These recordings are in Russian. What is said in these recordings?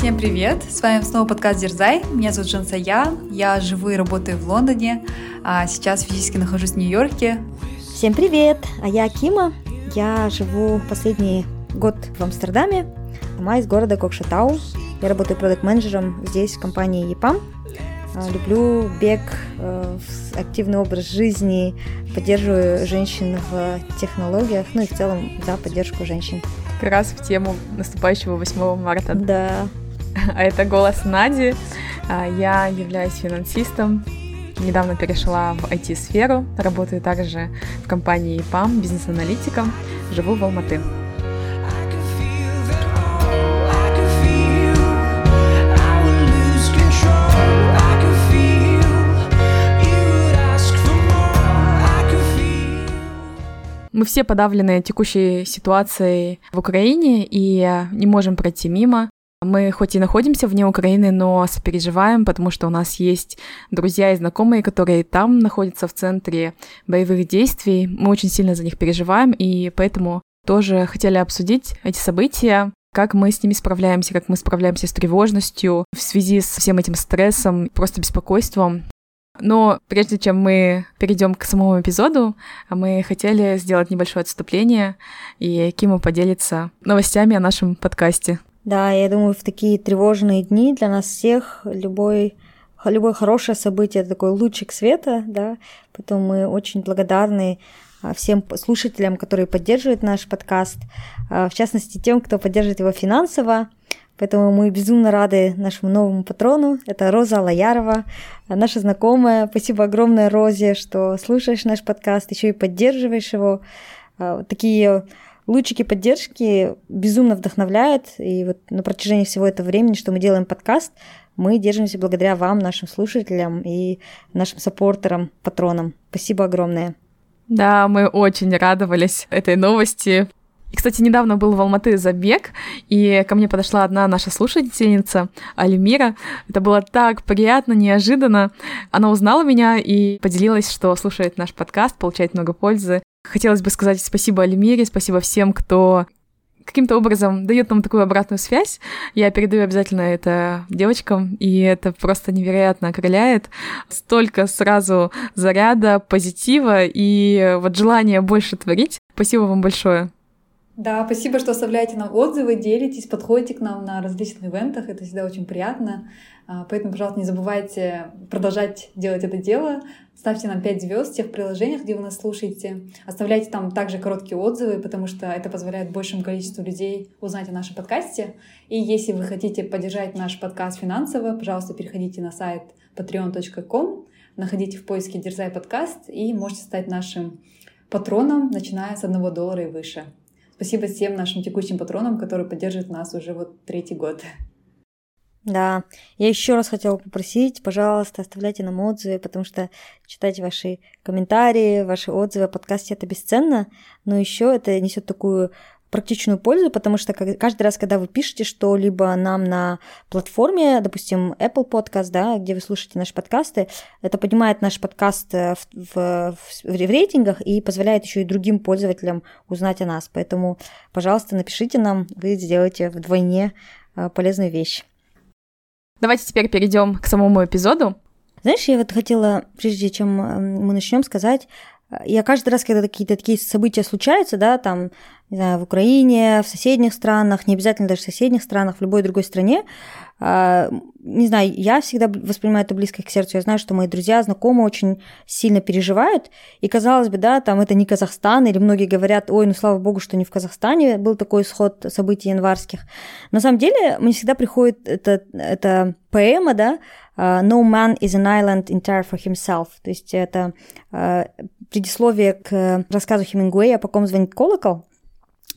Всем привет! С вами снова подкаст Дерзай. Меня зовут Жанса Я. Я живу и работаю в Лондоне. А сейчас физически нахожусь в Нью-Йорке. Всем привет! А я Кима. Я живу последний год в Амстердаме, сама из города Кокшетау. Я работаю продукт-менеджером здесь, в компании EPAM. А, люблю бег, э, активный образ жизни, поддерживаю женщин в технологиях, ну и в целом за поддержку женщин. Как раз в тему наступающего 8 марта. Да. А это голос Нади. А, я являюсь финансистом, недавно перешла в IT-сферу, работаю также в компании ПАМ, бизнес-аналитиком, живу в Алматы. Мы все подавлены текущей ситуацией в Украине и не можем пройти мимо. Мы хоть и находимся вне Украины, но сопереживаем, потому что у нас есть друзья и знакомые, которые там находятся в центре боевых действий. Мы очень сильно за них переживаем, и поэтому тоже хотели обсудить эти события, как мы с ними справляемся, как мы справляемся с тревожностью в связи с всем этим стрессом, просто беспокойством. Но прежде чем мы перейдем к самому эпизоду, мы хотели сделать небольшое отступление, и Кима поделится новостями о нашем подкасте. Да, я думаю, в такие тревожные дни для нас всех любой любое хорошее событие такой лучик света, да, поэтому мы очень благодарны а, всем слушателям, которые поддерживают наш подкаст, а, в частности тем, кто поддерживает его финансово. Поэтому мы безумно рады нашему новому патрону. Это Роза Лоярова, наша знакомая. Спасибо огромное, Розе, что слушаешь наш подкаст, еще и поддерживаешь его. А, такие лучики поддержки безумно вдохновляют. И вот на протяжении всего этого времени, что мы делаем подкаст, мы держимся благодаря вам, нашим слушателям и нашим саппортерам, патронам. Спасибо огромное. Да, мы очень радовались этой новости. И, кстати, недавно был в Алматы забег, и ко мне подошла одна наша слушательница, Альмира. Это было так приятно, неожиданно. Она узнала меня и поделилась, что слушает наш подкаст, получает много пользы. Хотелось бы сказать спасибо Альмире, спасибо всем, кто каким-то образом дает нам такую обратную связь. Я передаю обязательно это девочкам, и это просто невероятно окрыляет. Столько сразу заряда, позитива и вот желания больше творить. Спасибо вам большое. Да, спасибо, что оставляете нам отзывы, делитесь, подходите к нам на различных ивентах. Это всегда очень приятно. А, поэтому, пожалуйста, не забывайте продолжать делать это дело. Ставьте нам 5 звезд в тех приложениях, где вы нас слушаете. Оставляйте там также короткие отзывы, потому что это позволяет большему количеству людей узнать о нашем подкасте. И если вы хотите поддержать наш подкаст финансово, пожалуйста, переходите на сайт patreon.com, находите в поиске «Дерзай подкаст» и можете стать нашим патроном, начиная с 1 доллара и выше. Спасибо всем нашим текущим патронам, которые поддерживают нас уже вот третий год. Да, я еще раз хотела попросить, пожалуйста, оставляйте нам отзывы, потому что читать ваши комментарии, ваши отзывы о подкасте это бесценно, но еще это несет такую практичную пользу, потому что каждый раз, когда вы пишете что-либо нам на платформе, допустим, Apple Podcast, да, где вы слушаете наши подкасты, это поднимает наш подкаст э, в, в, в, в рейтингах и позволяет еще и другим пользователям узнать о нас. Поэтому, пожалуйста, напишите нам, вы сделаете вдвойне э, полезную вещь. Давайте теперь перейдем к самому эпизоду. Знаешь, я вот хотела, прежде чем мы начнем, сказать, я каждый раз, когда какие-то такие события случаются, да, там, не знаю, в Украине, в соседних странах, не обязательно даже в соседних странах, в любой другой стране, а, не знаю, я всегда воспринимаю это близко к сердцу. Я знаю, что мои друзья, знакомые очень сильно переживают. И казалось бы, да, там это не Казахстан, или многие говорят, ой, ну слава богу, что не в Казахстане был такой исход событий январских. На самом деле, мне всегда приходит эта, эта поэма, да, No man is an island entire for himself. То есть это а, предисловие к рассказу Хемингуэя «По ком звонит колокол»,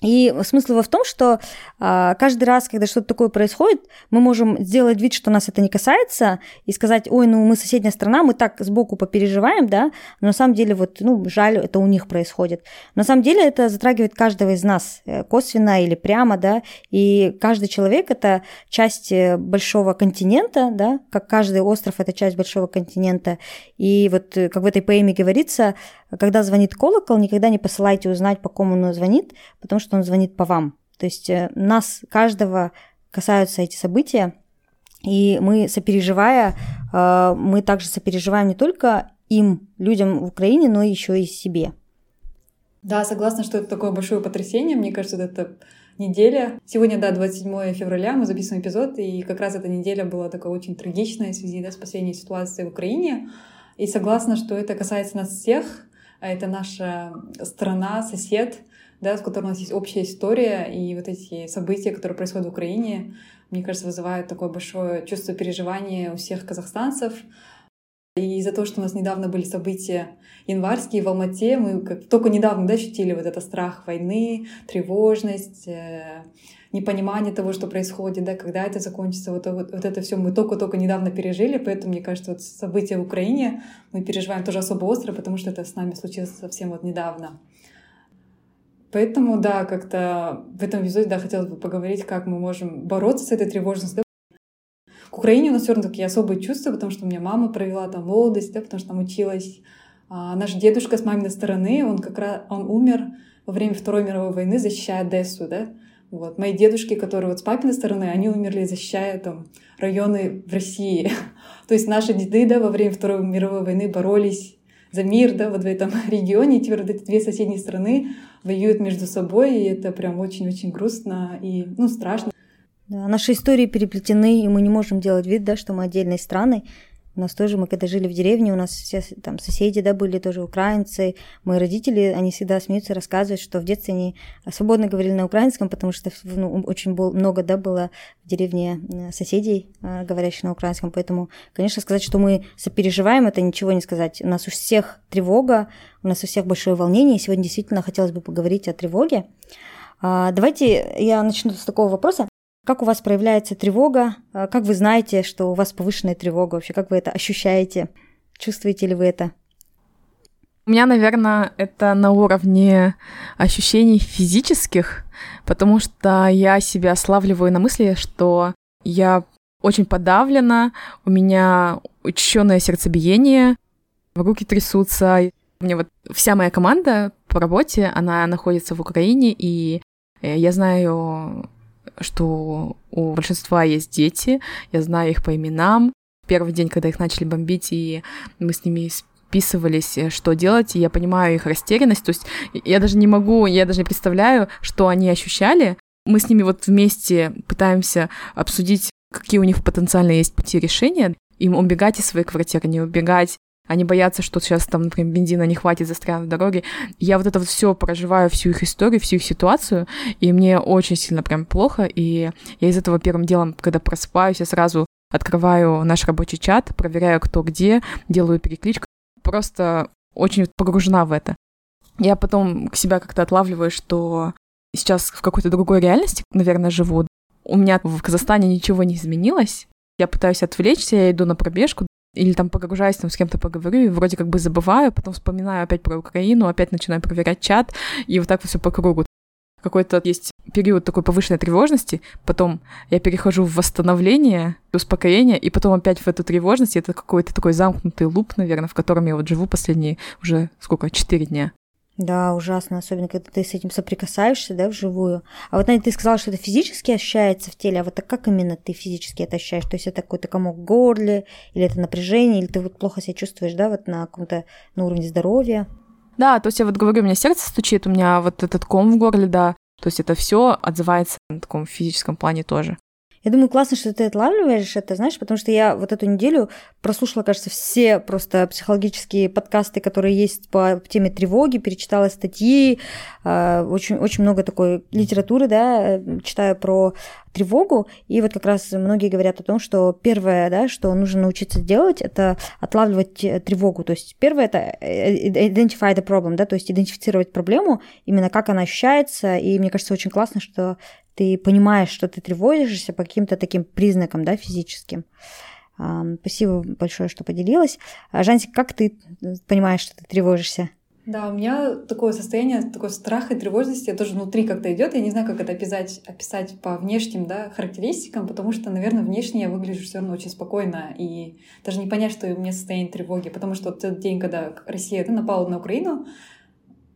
и смысл его в том, что а, каждый раз, когда что-то такое происходит, мы можем сделать вид, что нас это не касается, и сказать, ой, ну мы соседняя страна, мы так сбоку попереживаем, да, но на самом деле вот, ну, жаль, это у них происходит. На самом деле это затрагивает каждого из нас, э, косвенно или прямо, да, и каждый человек – это часть э, большого континента, да, как каждый остров – это часть большого континента. И вот, э, как в этой поэме говорится, когда звонит колокол, никогда не посылайте узнать, по кому он звонит, потому что он звонит по вам. То есть э, нас, каждого, касаются эти события. И мы, сопереживая, э, мы также сопереживаем не только им, людям в Украине, но еще и себе. Да, согласна, что это такое большое потрясение. Мне кажется, это неделя. Сегодня, да, 27 февраля, мы записываем эпизод, и как раз эта неделя была такая очень трагичная в связи да, с последней ситуацией в Украине. И согласна, что это касается нас всех. А это наша страна, сосед, да, с которым у нас есть общая история, и вот эти события, которые происходят в Украине, мне кажется, вызывают такое большое чувство переживания у всех казахстанцев. И из-за того, что у нас недавно были события январские в Алмате, мы только недавно да, ощутили вот этот страх войны, тревожность, э, непонимание того, что происходит, да, когда это закончится, вот, вот, вот это все мы только-только недавно пережили, поэтому, мне кажется, вот события в Украине мы переживаем тоже особо остро, потому что это с нами случилось совсем вот недавно. Поэтому, да, как-то в этом эпизоде, да, хотелось бы поговорить, как мы можем бороться с этой тревожностью. К Украине у нас все равно такие особые чувства, потому что у меня мама провела там молодость, да, потому что там училась. А наш дедушка с маминой стороны, он как раз, он умер во время Второй мировой войны, защищая Одессу, да. Вот. Мои дедушки, которые вот с папиной стороны, они умерли, защищая там районы в России. То есть наши деды, да, во время Второй мировой войны боролись за мир, да, вот в этом регионе. И теперь вот эти две соседние страны воюют между собой, и это прям очень-очень грустно и, ну, страшно. Да, наши истории переплетены, и мы не можем делать вид, да, что мы отдельные страны. У нас тоже, мы когда жили в деревне, у нас все там соседи, да, были тоже украинцы. Мои родители, они всегда смеются, рассказывают, что в детстве они свободно говорили на украинском, потому что ну, очень был, много, да, было в деревне э, соседей, э, говорящих на украинском. Поэтому, конечно, сказать, что мы сопереживаем, это ничего не сказать. У нас у всех тревога, у нас у всех большое волнение. Сегодня действительно хотелось бы поговорить о тревоге. А, давайте я начну с такого вопроса. Как у вас проявляется тревога? А, как вы знаете, что у вас повышенная тревога? Вообще, как вы это ощущаете? Чувствуете ли вы это? У меня, наверное, это на уровне ощущений физических, потому что я себя славливаю на мысли, что я очень подавлена, у меня учащенное сердцебиение, руки трясутся. У меня вот вся моя команда по работе, она находится в Украине, и э, я знаю что у большинства есть дети, я знаю их по именам. Первый день, когда их начали бомбить, и мы с ними списывались, э, что делать, и я понимаю их растерянность, то есть я даже не могу, я даже не представляю, что они ощущали. Мы с ними вот вместе пытаемся обсудить, какие у них потенциально есть пути решения, им убегать из своей квартиры, не убегать, они боятся, что сейчас там, например, бензина не хватит, застрянут в дороге. Я вот это вот все проживаю, всю их историю, всю их ситуацию, и мне очень сильно прям плохо, и я из этого первым делом, когда просыпаюсь, я сразу открываю наш рабочий чат, проверяю, кто где, делаю перекличку, просто очень погружена в это. Я потом к себя как-то отлавливаю, что сейчас в какой-то другой реальности, наверное, живу. У меня в Казахстане ничего не изменилось. Я пытаюсь отвлечься, я иду на пробежку, или там погружаюсь, там с кем-то поговорю, и вроде как бы забываю, потом вспоминаю опять про Украину, опять начинаю проверять чат, и вот так все по кругу. Какой-то есть период такой повышенной тревожности, потом я перехожу в восстановление, успокоение, и потом опять в эту тревожность, это какой-то такой замкнутый луп, наверное, в котором я вот живу последние уже сколько, четыре дня. Да, ужасно, особенно когда ты с этим соприкасаешься, да, вживую. А вот, Надя, ты сказала, что это физически ощущается в теле, а вот как именно ты физически это ощущаешь? То есть это какой-то комок в горле, или это напряжение, или ты вот плохо себя чувствуешь, да, вот на каком-то на уровне здоровья? Да, то есть я вот говорю, у меня сердце стучит, у меня вот этот ком в горле, да, то есть это все отзывается на таком физическом плане тоже. Я думаю, классно, что ты отлавливаешь это, знаешь, потому что я вот эту неделю прослушала, кажется, все просто психологические подкасты, которые есть по теме тревоги, перечитала статьи, а, очень, очень много такой литературы, да, читаю про тревогу, и вот как раз многие говорят о том, что первое, да, что нужно научиться делать, это отлавливать э, тревогу, то есть первое это э, identify the problem, да, то есть идентифицировать проблему, именно как она ощущается, и мне кажется очень классно, что ты понимаешь, что ты тревожишься по каким-то таким признакам, да, физическим. Спасибо большое, что поделилась. А, Жансик, как ты понимаешь, что ты тревожишься? Да, у меня такое состояние, такой страх и тревожности тоже внутри как-то идет. Я не знаю, как это описать, описать по внешним да, характеристикам, потому что, наверное, внешне я выгляжу все равно очень спокойно. И даже не понять, что у меня состояние тревоги. Потому что тот день, когда Россия да, напала на Украину,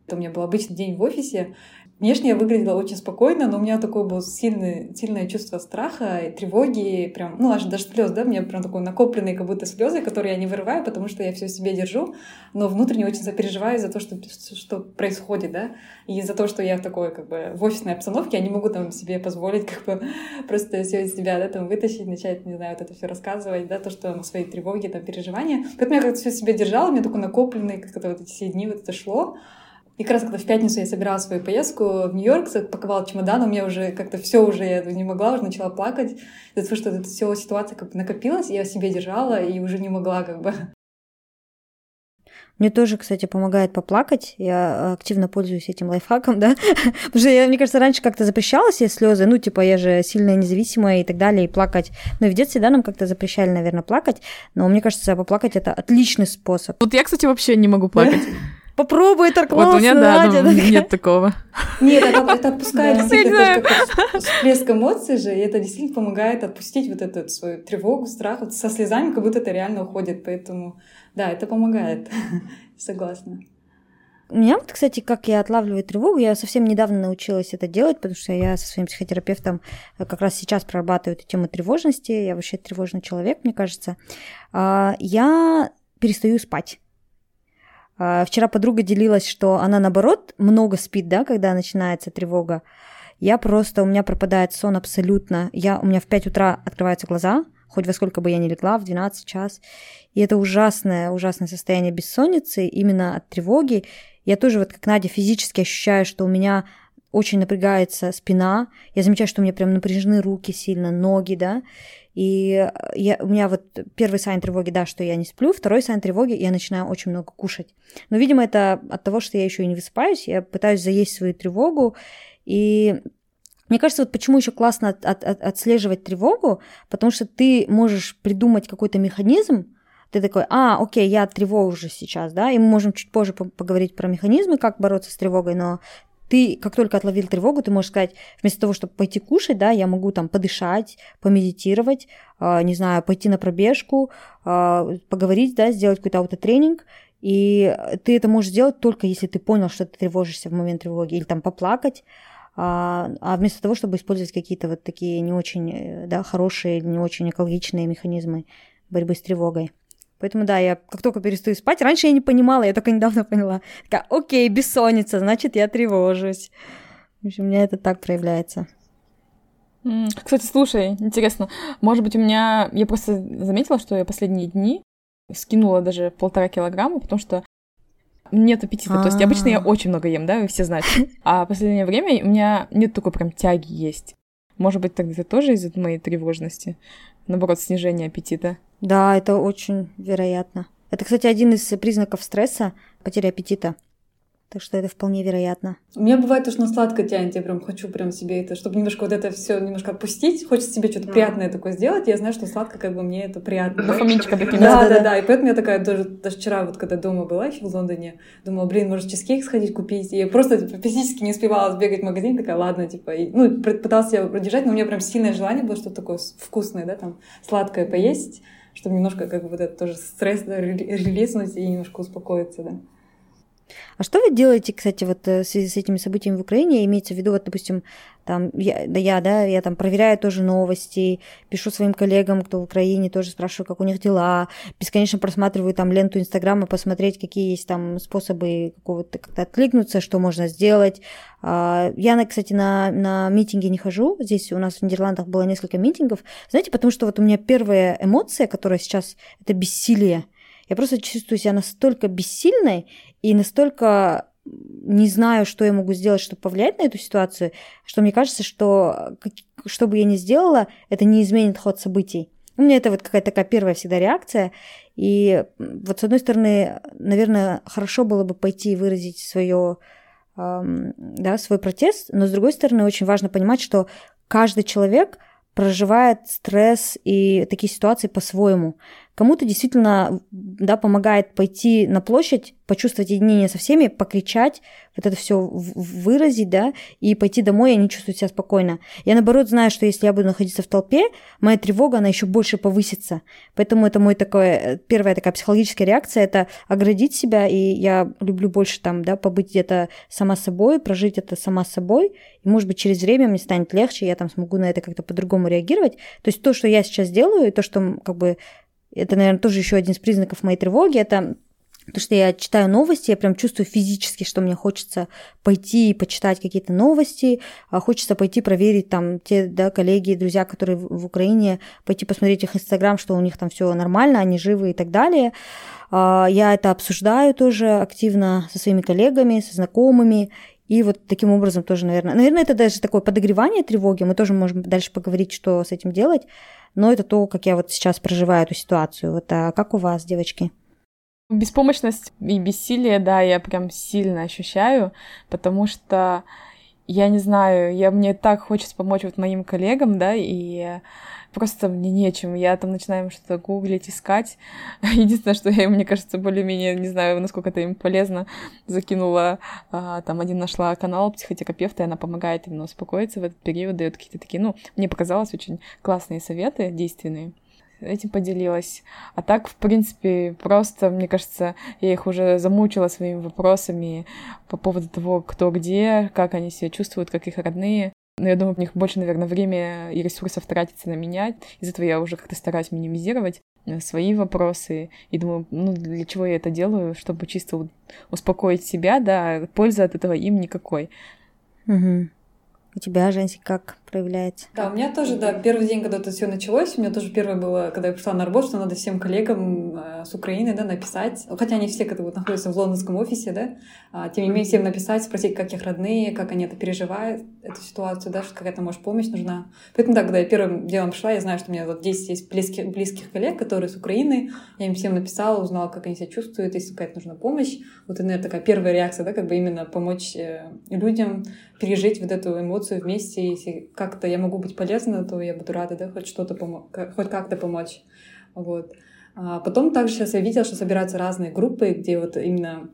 это у меня был обычный день в офисе, Внешне я выглядела очень спокойно, но у меня такое было сильное, сильное чувство страха и тревоги, прям, ну, аж даже слез, да, у меня прям такой накопленные как будто слезы, которые я не вырываю, потому что я все себе держу, но внутренне очень запереживаю за то, что, что происходит, да, и за то, что я в такой, как бы, в офисной обстановке, я не могу там себе позволить, как бы, просто все из себя, да, там, вытащить, начать, не знаю, вот это все рассказывать, да, то, что свои тревоги, там, переживания. Поэтому я как-то все себе держала, у меня такой накопленный, как-то вот эти все дни вот это шло, и как раз когда в пятницу я собирала свою поездку в Нью-Йорк, паковала чемодан, у меня уже как-то все уже, я не могла, уже начала плакать. из-за того, что эта вся ситуация как бы накопилась, я себе держала и уже не могла как бы мне тоже, кстати, помогает поплакать. Я активно пользуюсь этим лайфхаком, да. Потому что, я, мне кажется, раньше как-то запрещала себе слезы. Ну, типа, я же сильная независимая и так далее, и плакать. Ну, и в детстве, да, нам как-то запрещали, наверное, плакать. Но мне кажется, поплакать это отличный способ. Вот я, кстати, вообще не могу плакать. Попробуй, это классно, Вот у меня, да, Надя, ну, нет такого. Нет, это, это отпускает действительно как всплеск эмоций же, и это действительно помогает отпустить вот эту свою тревогу, страх. Вот со слезами как будто это реально уходит, поэтому да, это помогает, согласна. У меня вот, кстати, как я отлавливаю тревогу, я совсем недавно научилась это делать, потому что я со своим психотерапевтом как раз сейчас прорабатываю эту тему тревожности. Я вообще тревожный человек, мне кажется. А, я перестаю спать. А, вчера подруга делилась, что она, наоборот, много спит, да, когда начинается тревога. Я просто, у меня пропадает сон абсолютно. Я, у меня в 5 утра открываются глаза, хоть во сколько бы я ни легла, в 12 час. И это ужасное, ужасное состояние бессонницы именно от тревоги. Я тоже, вот как Надя, физически ощущаю, что у меня очень напрягается спина. Я замечаю, что у меня прям напряжены руки сильно, ноги, да. И э, я, у меня вот первый сайн тревоги, да, что я не сплю, второй сайн тревоги, я начинаю очень много кушать. Но, видимо, это от того, что я еще и не высыпаюсь, я пытаюсь заесть свою тревогу, и мне кажется, вот почему еще классно от, от, от, отслеживать тревогу, потому что ты можешь придумать какой-то механизм, ты такой, а, окей, я тревожусь сейчас, да, и мы можем чуть позже поговорить про механизмы, как бороться с тревогой, но ты, как только отловил тревогу, ты можешь сказать, вместо того, чтобы пойти кушать, да, я могу там подышать, помедитировать, э, не знаю, пойти на пробежку, э, поговорить, да, сделать какой-то аутотренинг, и ты это можешь сделать только если ты понял, что ты тревожишься в момент тревоги, или там поплакать, а, а вместо того, чтобы использовать какие-то вот такие не очень, э, да, хорошие, не очень экологичные механизмы борьбы с тревогой. Поэтому да, я как только перестаю спать, раньше я не понимала, я только недавно поняла. Такая, окей, бессонница, значит, я тревожусь. В общем, у меня это так проявляется. Кстати, слушай, интересно, может быть, у меня... Я просто заметила, что я последние дни скинула даже полтора килограмма, потому что нет аппетита. А-а-а. То есть обычно я а. очень много ем, да, вы все знаете. А в последнее время у меня нет такой прям тяги есть. Может быть, тогда это тоже из-за моей тревожности? Наоборот, снижение аппетита? Да, это очень вероятно. Это, кстати, один из признаков стресса, потеря аппетита. Так что это вполне вероятно. У меня бывает то, что на сладкое тянет. Я прям хочу прям себе это, чтобы немножко вот это все немножко отпустить. Хочется себе что-то приятное такое сделать. Я знаю, что сладко как бы мне это приятно. Дофаминчика да, да, да, да. И поэтому я такая даже, даже вчера, вот когда дома была еще в Лондоне, думала, блин, может чизкейк сходить купить. И я просто типа, физически не успевала сбегать в магазин. Такая, ладно, типа, и, ну, пыталась себя продержать, но у меня прям сильное желание было что-то такое вкусное, да, там, сладкое поесть чтобы немножко как бы вот этот тоже стресс да, релизнуть и немножко успокоиться, да. А что вы делаете, кстати, вот э, в связи с этими событиями в Украине? Имеется в виду, вот, допустим, там, я, да, я, да, я там проверяю тоже новости, пишу своим коллегам, кто в Украине, тоже спрашиваю, как у них дела, бесконечно просматриваю там ленту Инстаграма, посмотреть, какие есть там способы какого-то как-то откликнуться, что можно сделать. А, я, кстати, на, на митинги не хожу, здесь у нас в Нидерландах было несколько митингов, знаете, потому что вот у меня первая эмоция, которая сейчас, это бессилие, я просто чувствую себя настолько бессильной и настолько не знаю, что я могу сделать, чтобы повлиять на эту ситуацию, что мне кажется, что что бы я ни сделала, это не изменит ход событий. У меня это вот какая-то такая первая всегда реакция. И вот с одной стороны, наверное, хорошо было бы пойти и выразить свое, эм, да, свой протест, но с другой стороны, очень важно понимать, что каждый человек проживает стресс и такие ситуации по-своему. Кому-то действительно да, помогает пойти на площадь, почувствовать единение со всеми, покричать, вот это все выразить, да, и пойти домой, и не чувствовать себя спокойно. Я, наоборот, знаю, что если я буду находиться в толпе, моя тревога, она еще больше повысится. Поэтому это мой такой, э, первая такая психологическая реакция, это оградить себя, и я люблю больше там, да, побыть где-то сама собой, прожить это сама собой, и, может быть, через время мне станет легче, я там смогу на это как-то по-другому реагировать. То есть то, что я сейчас делаю, и то, что как бы это, наверное, тоже еще один из признаков моей тревоги, это то, что я читаю новости, я прям чувствую физически, что мне хочется пойти и почитать какие-то новости, а хочется пойти проверить там те да, коллеги, друзья, которые в Украине, пойти посмотреть их Инстаграм, что у них там все нормально, они живы и так далее. А, я это обсуждаю тоже активно со своими коллегами, со знакомыми, и вот таким образом тоже, наверное, наверное, это даже такое подогревание тревоги, мы тоже можем дальше поговорить, что с этим делать, но это то, как я вот сейчас проживаю эту ситуацию. Вот а как у вас, девочки? Беспомощность и бессилие, да, я прям сильно ощущаю, потому что я не знаю, я мне так хочется помочь вот моим коллегам, да, и просто мне нечем. Я там начинаю что-то гуглить, искать. Единственное, что я, мне кажется, более-менее, не знаю, насколько это им полезно, закинула, а, там один нашла канал психотерапевта, и она помогает именно успокоиться в этот период, дает какие-то такие, ну, мне показалось очень классные советы, действенные этим поделилась. А так, в принципе, просто, мне кажется, я их уже замучила своими вопросами по поводу того, кто где, как они себя чувствуют, как их родные. Но я думаю, у них больше, наверное, время и ресурсов тратится на меня. Из этого я уже как-то стараюсь минимизировать э, свои вопросы. И думаю, ну, для чего я это делаю? Чтобы чисто успокоить себя, да, пользы от этого им никакой. Угу. У тебя, Женси, как проявляется? Да, у меня тоже, да, первый день, когда это все началось, у меня тоже первое было, когда я пришла на работу, что надо всем коллегам э, с Украины, да, написать, хотя они все как-то вот находятся в лондонском офисе, да, а, тем не менее всем написать, спросить, как их родные, как они это переживают, эту ситуацию, да, что какая-то, может, помощь нужна. Поэтому, да, когда я первым делом пришла, я знаю, что у меня вот 10 есть близких, близких коллег, которые с Украины, я им всем написала, узнала, как они себя чувствуют, если какая-то нужна помощь. Вот, наверное, такая первая реакция, да, как бы именно помочь э, людям пережить вот эту эмоцию вместе. Если как-то я могу быть полезна, то я буду рада, да, хоть что-то помочь, хоть как-то помочь. Вот. А потом также сейчас я видела, что собираются разные группы, где вот именно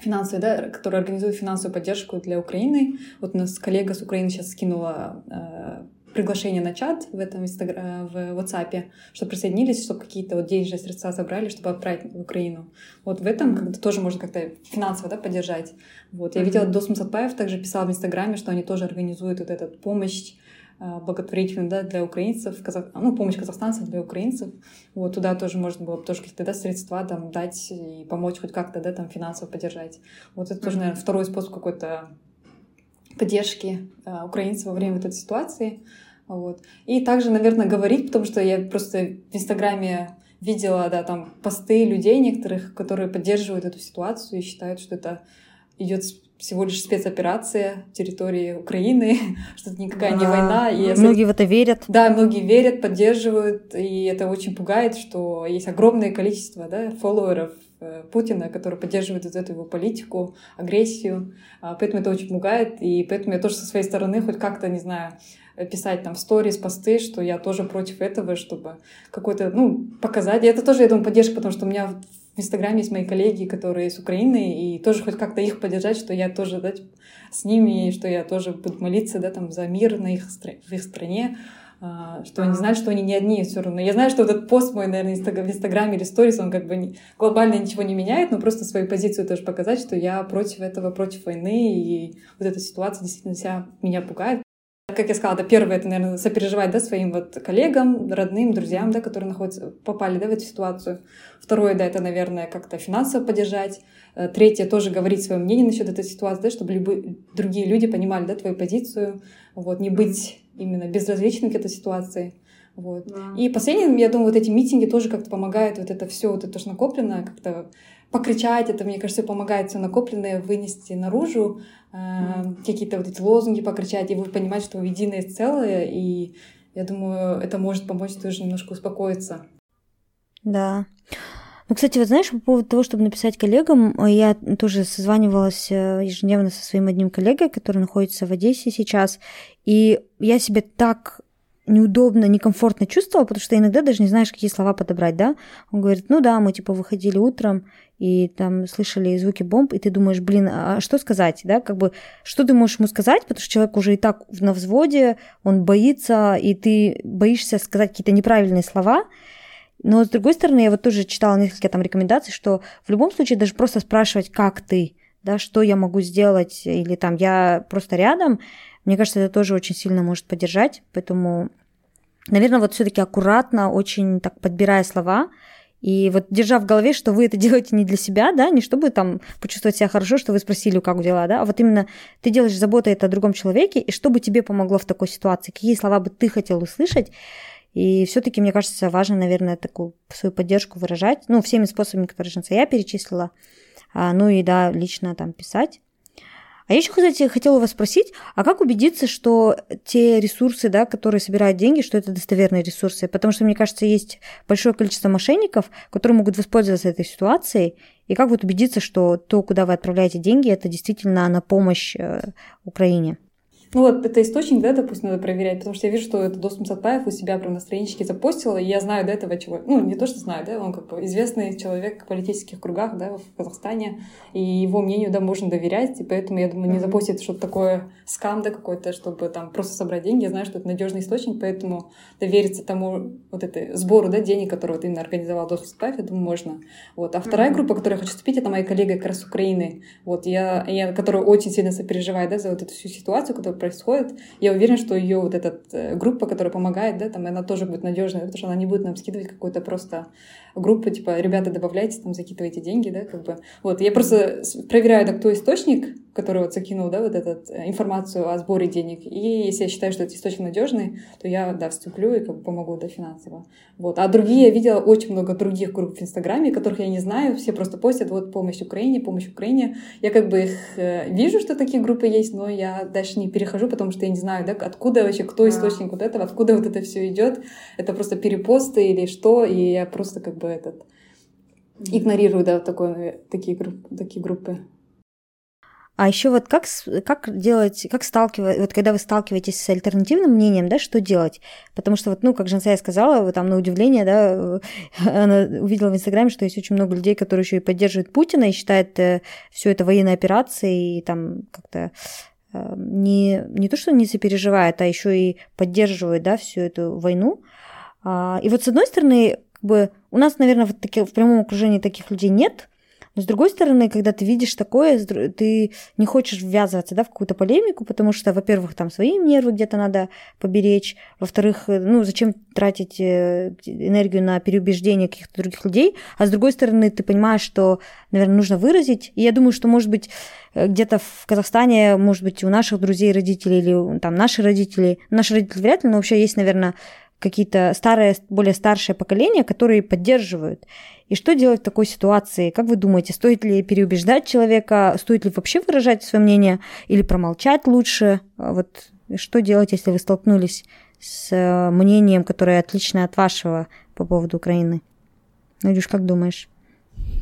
финансовые, да, которые организуют финансовую поддержку для Украины. Вот у нас коллега с Украины сейчас скинула э, приглашение на чат в этом инстагра... в WhatsApp, чтобы присоединились, чтобы какие-то вот денежные средства забрали, чтобы отправить в Украину. Вот в этом как тоже можно как-то финансово да, поддержать. Вот. Я видела, Дос Мусатпаев также писал в Инстаграме, что они тоже организуют вот эту помощь благотворительную да, для украинцев, казах... ну, помощь казахстанцев для украинцев. Вот туда тоже можно было бы тоже какие-то да, средства там, дать и помочь хоть как-то да, там, финансово поддержать. Вот это тоже, наверное, второй способ какой-то поддержки э, украинцев во время вот этой ситуации. Вот. И также, наверное, говорить, потому что я просто в Инстаграме видела, да, там посты людей некоторых, которые поддерживают эту ситуацию и считают, что это идет всего лишь спецоперация территории Украины, что это никакая да. не война. И многие в это верят. Да, многие верят, поддерживают, и это очень пугает, что есть огромное количество да, фолловеров Э, Путина, который поддерживает вот эту его политику, агрессию. А, поэтому это очень пугает. И поэтому я тоже со своей стороны хоть как-то, не знаю, писать там в сторис, посты, что я тоже против этого, чтобы какой-то, ну, показать. И это тоже, я думаю, поддержка, потому что у меня в Инстаграме есть мои коллеги, которые с Украины, и тоже хоть как-то их поддержать, что я тоже, да, с ними, что я тоже буду молиться, да, там, за мир на их, в их стране, а, что они знают, что они не одни все равно. Я знаю, что этот пост мой, наверное, в Инстаграме или сторис, он как бы глобально ничего не меняет, но просто свою позицию тоже показать, что я против этого, против войны, и вот эта ситуация действительно вся меня пугает. Как я сказала, да, первое, это, наверное, сопереживать, да, своим вот коллегам, родным, друзьям, да, которые находятся, попали, да, в эту ситуацию. Второе, да, это, наверное, как-то финансово поддержать. Э, третье, тоже говорить свое мнение насчет этой ситуации, да, чтобы любые другие люди понимали, да, твою позицию, вот, не быть именно безразличным к этой ситуации. Вот. Да. И последнее, я думаю, вот эти митинги тоже как-то помогают вот это все, вот это что накопленное, как-то покричать, это, мне кажется, помогает все накопленное вынести наружу. Какие-то вот эти лозунги покричать, и вы понимаете, что вы единое целое, и я думаю, это может помочь тоже немножко успокоиться. Да. Ну, кстати, вот знаешь, по поводу того, чтобы написать коллегам, я тоже созванивалась э, ежедневно со своим одним коллегой, который находится в Одессе сейчас, и я себе так неудобно, некомфортно чувствовал, потому что иногда даже не знаешь, какие слова подобрать, да? Он говорит, ну да, мы типа выходили утром и там слышали звуки бомб, и ты думаешь, блин, а что сказать, да? Как бы, что ты можешь ему сказать, потому что человек уже и так на взводе, он боится, и ты боишься сказать какие-то неправильные слова, но, с другой стороны, я вот тоже читала несколько там рекомендаций, что в любом случае даже просто спрашивать, как ты, да, что я могу сделать, или там я просто рядом, мне кажется, это тоже очень сильно может поддержать, поэтому, наверное, вот все-таки аккуратно, очень так подбирая слова, и вот держа в голове, что вы это делаете не для себя, да, не чтобы там почувствовать себя хорошо, что вы спросили, как дела, да, а вот именно ты делаешь заботу это о другом человеке, и что бы тебе помогло в такой ситуации, какие слова бы ты хотел услышать, и все-таки, мне кажется, важно, наверное, такую свою поддержку выражать, ну, всеми способами, которые я перечислила, а, ну и, да, лично там писать. А я еще, кстати, хотела вас спросить, а как убедиться, что те ресурсы, да, которые собирают деньги, что это достоверные ресурсы? Потому что, мне кажется, есть большое количество мошенников, которые могут воспользоваться этой ситуацией. И как вот убедиться, что то, куда вы отправляете деньги, это действительно на помощь э, Украине? Ну вот это источник, да, допустим, надо проверять, потому что я вижу, что это Доступ Сатпаев у себя прям на страничке запостил, и я знаю до этого человека, ну не то, что знаю, да, он как бы известный человек в политических кругах, да, в Казахстане, и его мнению, да, можно доверять, и поэтому, я думаю, не запостит что-то такое скам, да, какой-то, чтобы там просто собрать деньги, я знаю, что это надежный источник, поэтому довериться тому вот этой сбору, да, денег, который вот именно организовал Доступ Сатпаев, я думаю, можно. Вот. А вторая группа, которую я хочу вступить, это моя коллега как раз Украины, вот, я, я, которая очень сильно сопереживает, да, за вот эту всю ситуацию, которая происходит, я уверена, что ее вот эта э, группа, которая помогает, да, там, она тоже будет надежная, потому что она не будет нам скидывать какую-то просто группу, типа, ребята, добавляйте, там, закидывайте деньги, да, как бы. Вот, я просто проверяю, да, кто источник, который вот закинул, да, вот эту э, информацию о сборе денег, и если я считаю, что этот источник надежный, то я, да, вступлю и как бы помогу, да, финансово. Вот, а другие, я видела очень много других групп в Инстаграме, которых я не знаю, все просто постят, вот, помощь Украине, помощь Украине. Я как бы их э, вижу, что такие группы есть, но я дальше не перехожу, потому что я не знаю, да, откуда вообще, кто источник вот этого, откуда вот это все идет. Это просто перепосты или что, и я просто как бы этот игнорирую, да, такое, такие, групп, такие группы. А еще вот как, как делать, как сталкивать, вот когда вы сталкиваетесь с альтернативным мнением, да, что делать? Потому что вот, ну, как Жансая сказала, вот там на удивление, да, она увидела в Инстаграме, что есть очень много людей, которые еще и поддерживают Путина и считают э, все это военной операцией и там как-то э, не, не то, что не сопереживают, а еще и поддерживают, да, всю эту войну. А, и вот с одной стороны, как бы у нас, наверное, в, таки, в прямом окружении таких людей нет, но с другой стороны, когда ты видишь такое, ты не хочешь ввязываться да, в какую-то полемику, потому что, во-первых, там свои нервы где-то надо поберечь, во-вторых, э, ну зачем тратить э, энергию на переубеждение каких-то других людей, а с другой стороны, ты понимаешь, что, наверное, нужно выразить. И я думаю, что, может быть, э, где-то в Казахстане, может быть, у наших друзей родителей или там наши родители, наши родители вряд ли, но вообще есть, наверное, какие-то старые, более старшее поколение, которые поддерживают. И что делать в такой ситуации? Как вы думаете, стоит ли переубеждать человека, стоит ли вообще выражать свое мнение или промолчать лучше? А вот что делать, если вы столкнулись с э, мнением, которое отличное от вашего по поводу Украины? Надюш, как думаешь?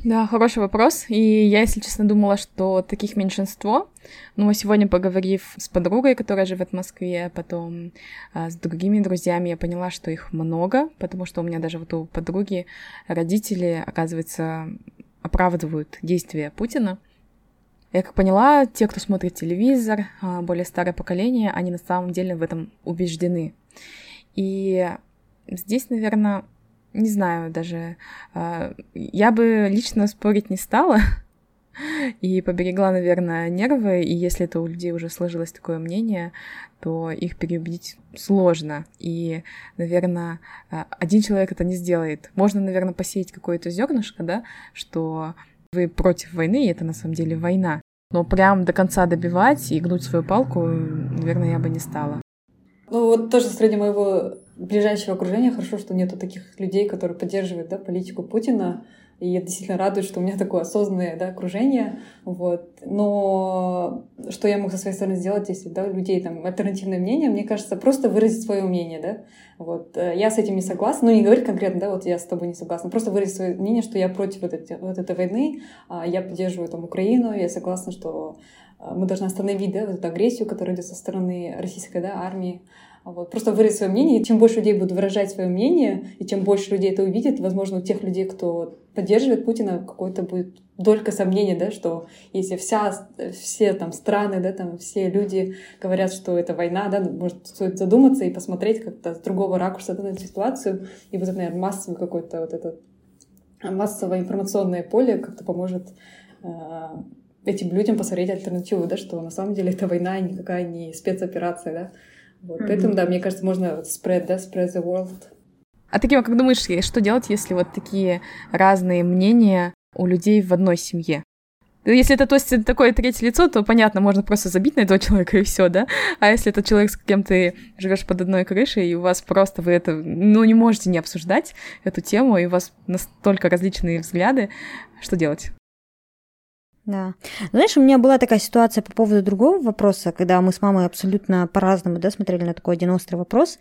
Да, хороший вопрос. И я, если честно, думала, что таких меньшинство. Но сегодня, поговорив с подругой, которая живет в Москве, потом а, с другими друзьями, я поняла, что их много, потому что у меня даже вот у подруги родители, оказывается, оправдывают действия Путина. Я как поняла, те, кто смотрит телевизор, а, более старое поколение, они на самом деле в этом убеждены. И здесь, наверное, не знаю даже, а, я бы лично спорить не стала и поберегла, наверное, нервы, и если это у людей уже сложилось такое мнение, то их переубедить сложно, и, наверное, а, один человек это не сделает. Можно, наверное, посеять какое-то зернышко, да, что вы против войны, и это на самом деле война. Но прям до конца добивать и гнуть свою палку, наверное, я бы не стала. Ну вот тоже среди моего ближайшего окружения хорошо, что нету таких людей, которые поддерживают да, политику Путина. И я действительно радуюсь, что у меня такое осознанное да, окружение. Вот. Но что я могу со своей стороны сделать, если да, у людей там альтернативное мнение, мне кажется, просто выразить свое мнение. Да? Вот. Я с этим не согласна. Ну, не говорить конкретно, да, вот я с тобой не согласна. Просто выразить свое мнение, что я против вот, эти, вот этой войны, а я поддерживаю там Украину, я согласна, что а, мы должны остановить да, вот эту агрессию, которая идет со стороны российской да, армии. Вот, просто выразить свое мнение. И чем больше людей будут выражать свое мнение, и чем больше людей это увидит, возможно, у тех людей, кто поддерживает Путина, какой-то будет долька сомнения, да, что если вся, все там страны, да, там все люди говорят, что это война, да, ну, может, стоит задуматься и посмотреть как-то с другого ракурса да, на эту ситуацию, и вот, наверное, массовый какой-то вот этот массовое информационное поле как-то поможет э, этим людям посмотреть альтернативу, да, что на самом деле это война, никакая не спецоперация, да, вот, mm-hmm. Поэтому, да, мне кажется, можно spread, да, spread the world. А таким, как думаешь, что делать, если вот такие разные мнения у людей в одной семье? Ну, если это, то есть, такое третье лицо, то понятно, можно просто забить на этого человека и все, да? А если это человек, с кем ты живешь под одной крышей, и у вас просто вы это, ну, не можете не обсуждать эту тему, и у вас настолько различные взгляды, что делать? Да. Знаешь, у меня была такая ситуация по поводу другого вопроса, когда мы с мамой абсолютно по-разному да, смотрели на такой один острый вопрос.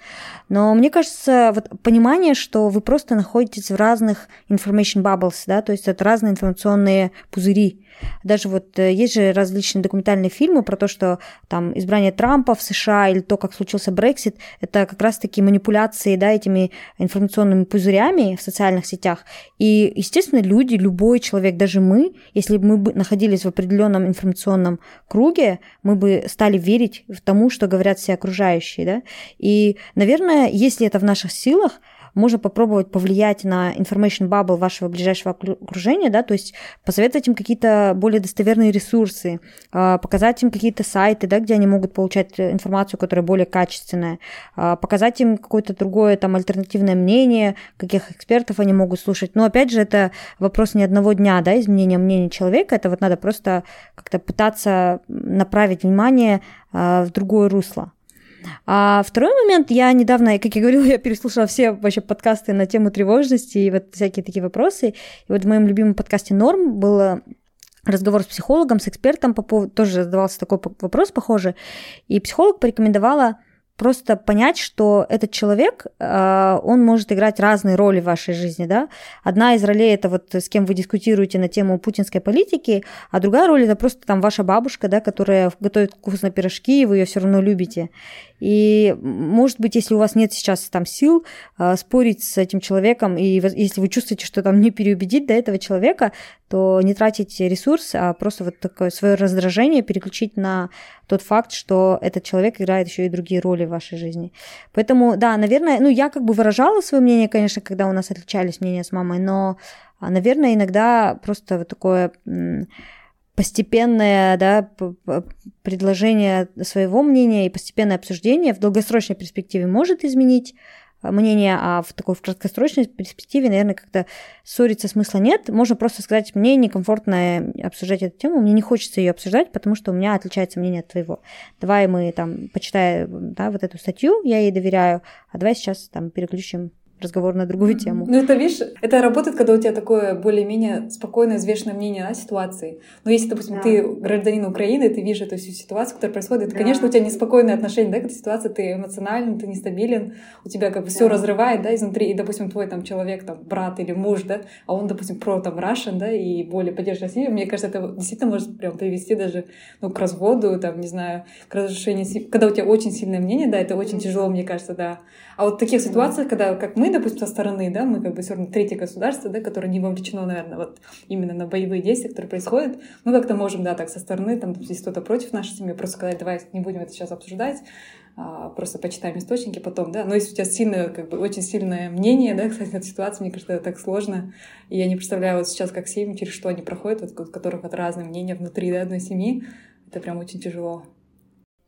Но мне кажется, вот понимание, что вы просто находитесь в разных information bubbles, да, то есть это разные информационные пузыри. Даже вот э, есть же различные документальные фильмы про то, что там избрание Трампа в США или то, как случился Брексит, это как раз-таки манипуляции, да, этими информационными пузырями в социальных сетях. И, естественно, люди, любой человек, даже мы, если бы мы находились в определенном информационном круге, мы бы стали верить в тому, что говорят все окружающие, да. И, наверное, если это в наших силах, можно попробовать повлиять на information bubble вашего ближайшего окружения, да, то есть посоветовать им какие-то более достоверные ресурсы, а, показать им какие-то сайты, да, где они могут получать информацию, которая более качественная, а, показать им какое-то другое там альтернативное мнение, каких экспертов они могут слушать. Но опять же, это вопрос не одного дня, да, изменения мнения человека, это вот надо просто как-то пытаться направить внимание а, в другое русло. А второй момент, я недавно, как я говорила, я переслушала все вообще подкасты на тему тревожности и вот всякие такие вопросы. И вот в моем любимом подкасте «Норм» было разговор с психологом, с экспертом по поводу, тоже задавался такой вопрос похожий, и психолог порекомендовала просто понять, что этот человек, а, он может играть разные роли в вашей жизни, да. Одна из ролей это вот с кем вы дискутируете на тему путинской политики, а другая роль это просто там ваша бабушка, да, которая готовит вкусно пирожки, и вы ее все равно любите. И, может быть, если у вас нет сейчас там сил э, спорить с этим человеком, и если вы чувствуете, что там не переубедить до этого человека, то не тратить ресурс, а просто вот такое свое раздражение переключить на тот факт, что этот человек играет еще и другие роли в вашей жизни. Поэтому, да, наверное, ну, я как бы выражала свое мнение, конечно, когда у нас отличались мнения с мамой, но, а, наверное, иногда просто вот такое постепенное да, предложение своего мнения и постепенное обсуждение в долгосрочной перспективе может изменить а, мнение, а в такой в краткосрочной перспективе, наверное, как-то ссориться смысла нет. Можно просто сказать, мне некомфортно обсуждать эту тему, мне не хочется ее обсуждать, потому что у меня отличается мнение от твоего. Давай мы там почитаем да, вот эту статью, я ей доверяю, а давай сейчас там переключим разговор на другую тему. Ну, это, видишь, это работает, когда у тебя такое более-менее спокойное, взвешенное мнение о ситуации. Но если, допустим, да. ты гражданин Украины, ты видишь эту всю ситуацию, которая происходит, да. конечно, у тебя неспокойное отношение да, к этой ситуации, ты эмоционален, ты нестабилен, у тебя как бы да. все разрывает, да, изнутри, и, допустим, твой там человек, там, брат или муж, да, а он, допустим, про там Russian, да, и более поддерживает Россию, мне кажется, это действительно может прям привести даже, ну, к разводу, там, не знаю, к разрушению, когда у тебя очень сильное мнение, да, это очень тяжело, мне кажется, да. А вот в таких ситуациях, когда, как мы, допустим, со стороны, да, мы как бы все равно третье государство, да, которое не вовлечено, наверное, вот именно на боевые действия, которые происходят, мы как-то можем, да, так со стороны, там, здесь кто-то против нашей семьи, просто сказать, давай не будем это сейчас обсуждать, а, просто почитаем источники потом, да. Но если у тебя сильное, как бы очень сильное мнение, да, кстати, от ситуации, мне кажется, это так сложно. И я не представляю вот сейчас, как семьи, через что они проходят, вот, у которых вот разные мнения внутри да, одной семьи. Это прям очень тяжело.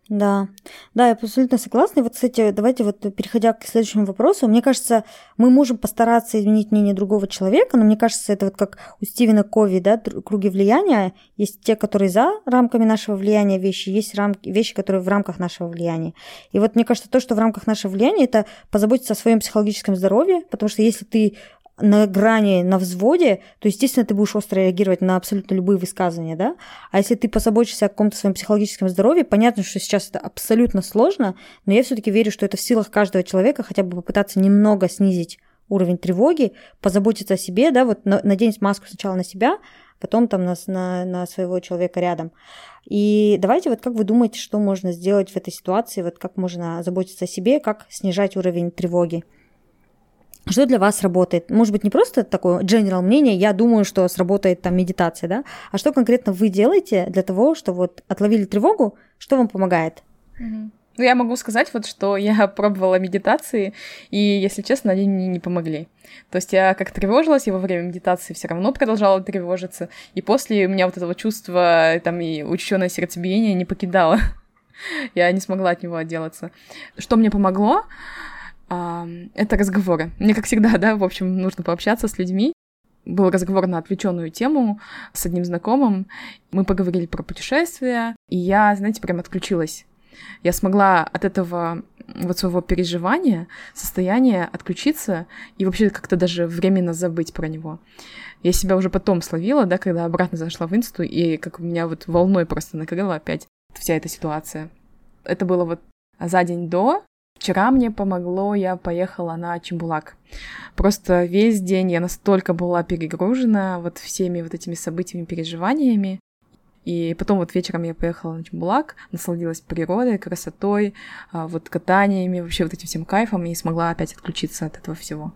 Да, да, я абсолютно согласна. И вот, кстати, давайте вот переходя к следующему вопросу, мне кажется, мы можем постараться изменить мнение другого человека, но мне кажется, это вот как у Стивена Кови, да, круги влияния. Есть те, которые за рамками нашего влияния вещи, есть рамки, вещи, которые в рамках нашего влияния. И вот мне кажется, то, что в рамках нашего влияния, это позаботиться о своем психологическом здоровье, потому что если ты на грани, на взводе, то, естественно, ты будешь остро реагировать на абсолютно любые высказывания, да? А если ты позаботишься о каком-то своем психологическом здоровье, понятно, что сейчас это абсолютно сложно, но я все таки верю, что это в силах каждого человека хотя бы попытаться немного снизить уровень тревоги, позаботиться о себе, да, вот надеть маску сначала на себя, потом там на, на, на своего человека рядом. И давайте вот как вы думаете, что можно сделать в этой ситуации, вот как можно заботиться о себе, как снижать уровень тревоги? Что для вас работает? Может быть, не просто такое general мнение, я думаю, что сработает там медитация, да? А что конкретно вы делаете для того, что вот отловили тревогу, что вам помогает? Ну, я могу сказать вот, что я пробовала медитации, и, если честно, они мне не помогли. То есть я как тревожилась, и во время медитации все равно продолжала тревожиться, и после у меня вот этого чувства, там, и учащенное сердцебиение не покидало. я не смогла от него отделаться. Что мне помогло? Это разговоры. Мне, как всегда, да, в общем, нужно пообщаться с людьми. Был разговор на отвлеченную тему с одним знакомым. Мы поговорили про путешествия, и я, знаете, прям отключилась я смогла от этого вот своего переживания, состояния отключиться и вообще как-то даже временно забыть про него. Я себя уже потом словила, да, когда обратно зашла в инсту, и как у меня вот волной просто накрыла опять вся эта ситуация. Это было вот за день до. Вчера мне помогло, я поехала на Чембулак. Просто весь день я настолько была перегружена вот всеми вот этими событиями, переживаниями, и потом вот вечером я поехала на Чембулак, насладилась природой, красотой, а, вот катаниями, вообще вот этим всем кайфом, и смогла опять отключиться от этого всего.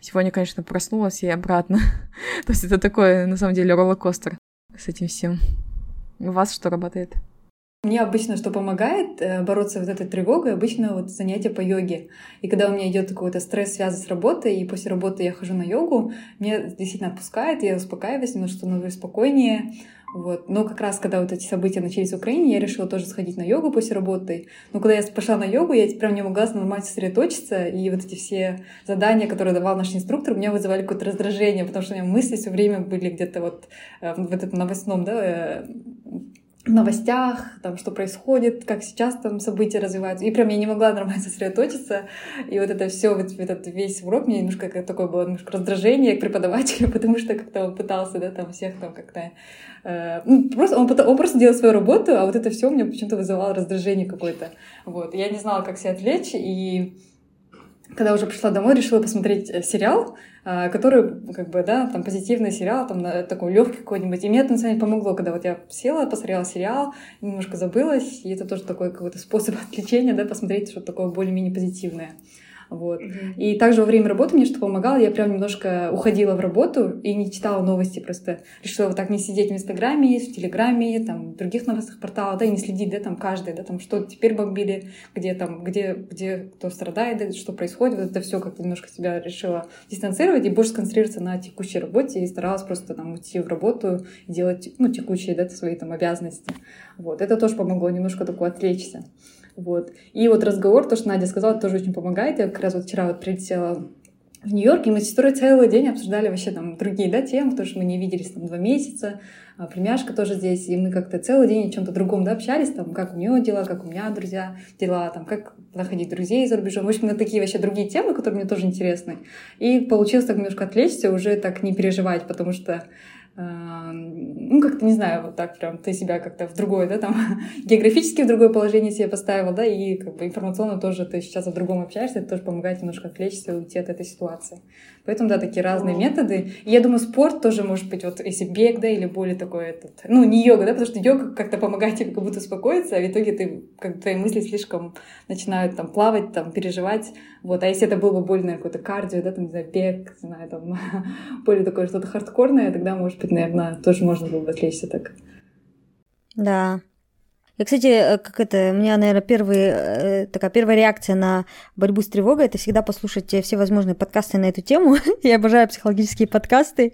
Сегодня, конечно, проснулась и обратно. То есть это такой, на самом деле, роллер-костер с этим всем. У вас что работает? Мне обычно что помогает э, бороться вот этой тревогой, обычно вот занятия по йоге. И когда у меня идет какой-то стресс, связан с работой, и после работы я хожу на йогу, мне действительно отпускает, я успокаиваюсь, немножко становлюсь спокойнее, вот. Но как раз, когда вот эти события начались в Украине, я решила тоже сходить на йогу после работы. Но когда я пошла на йогу, я прям не могла нормально сосредоточиться, и вот эти все задания, которые давал наш инструктор, у меня вызывали какое-то раздражение, потому что у меня мысли все время были где-то вот э, в этом новостном, да, э, новостях, там, что происходит, как сейчас там события развиваются. И прям я не могла нормально сосредоточиться. И вот это все, вот этот весь урок, мне немножко как такое было немножко раздражение к преподавателю, потому что как-то он пытался, да, там всех там как-то... Э, ну, просто, он, он просто делал свою работу, а вот это все мне почему-то вызывало раздражение какое-то. Вот. Я не знала, как себя отвлечь, и когда уже пришла домой, решила посмотреть э, сериал, а, который, как бы, да, там позитивный сериал, там такой легкий какой-нибудь. И мне это, на самом деле, помогло, когда вот я села, посмотрела сериал, немножко забылась, и это тоже такой какой-то способ отвлечения, да, посмотреть что-то такое более-менее позитивное. Вот. Mm-hmm. И также во время работы мне что помогало, я прям немножко уходила в работу и не читала новости, просто решила вот так не сидеть в Инстаграме, в Телеграме, там, в других новостных порталах, да, и не следить, да, там, каждый, да, там, что теперь бомбили, где там, где, где кто страдает, да, что происходит, вот это все как-то немножко себя решила дистанцировать и больше сконцентрироваться на текущей работе и старалась просто там уйти в работу и делать, ну, текущие, да, свои там обязанности. Вот, это тоже помогло немножко такое отвлечься. Вот. И вот разговор, то, что Надя сказала, тоже очень помогает. Я как раз вот вчера вот прилетела в Нью-Йорк, и мы с сестрой целый день обсуждали вообще там другие да, темы, потому что мы не виделись там два месяца, а племяшка тоже здесь, и мы как-то целый день о чем-то другом да, общались, там, как у нее дела, как у меня друзья дела, там, как находить друзей за рубежом. В общем, на такие вообще другие темы, которые мне тоже интересны. И получилось так немножко отвлечься, уже так не переживать, потому что ну, как-то, не знаю, вот так прям ты себя как-то в другое, да, там, географически в другое положение себе поставил, да, и как бы информационно тоже ты сейчас о другом общаешься, это тоже помогает немножко отвлечься и уйти от этой ситуации. Поэтому, да, такие разные методы. И я думаю, спорт тоже может быть, вот если бег, да, или более такой этот, ну, не йога, да, потому что йога как-то помогает тебе как будто успокоиться, а в итоге ты, как твои мысли слишком начинают там плавать, там, переживать, вот, а если это было бы более, какое-то кардио, да, там, не знаю, бег, не знаю, там, более такое что-то хардкорное, тогда, может быть, наверное, тоже можно было бы отвлечься так. Да, я, кстати, э, как это, у меня, наверное, первый, э, такая первая реакция на борьбу с тревогой это всегда послушать все возможные подкасты на эту тему. Я обожаю психологические подкасты.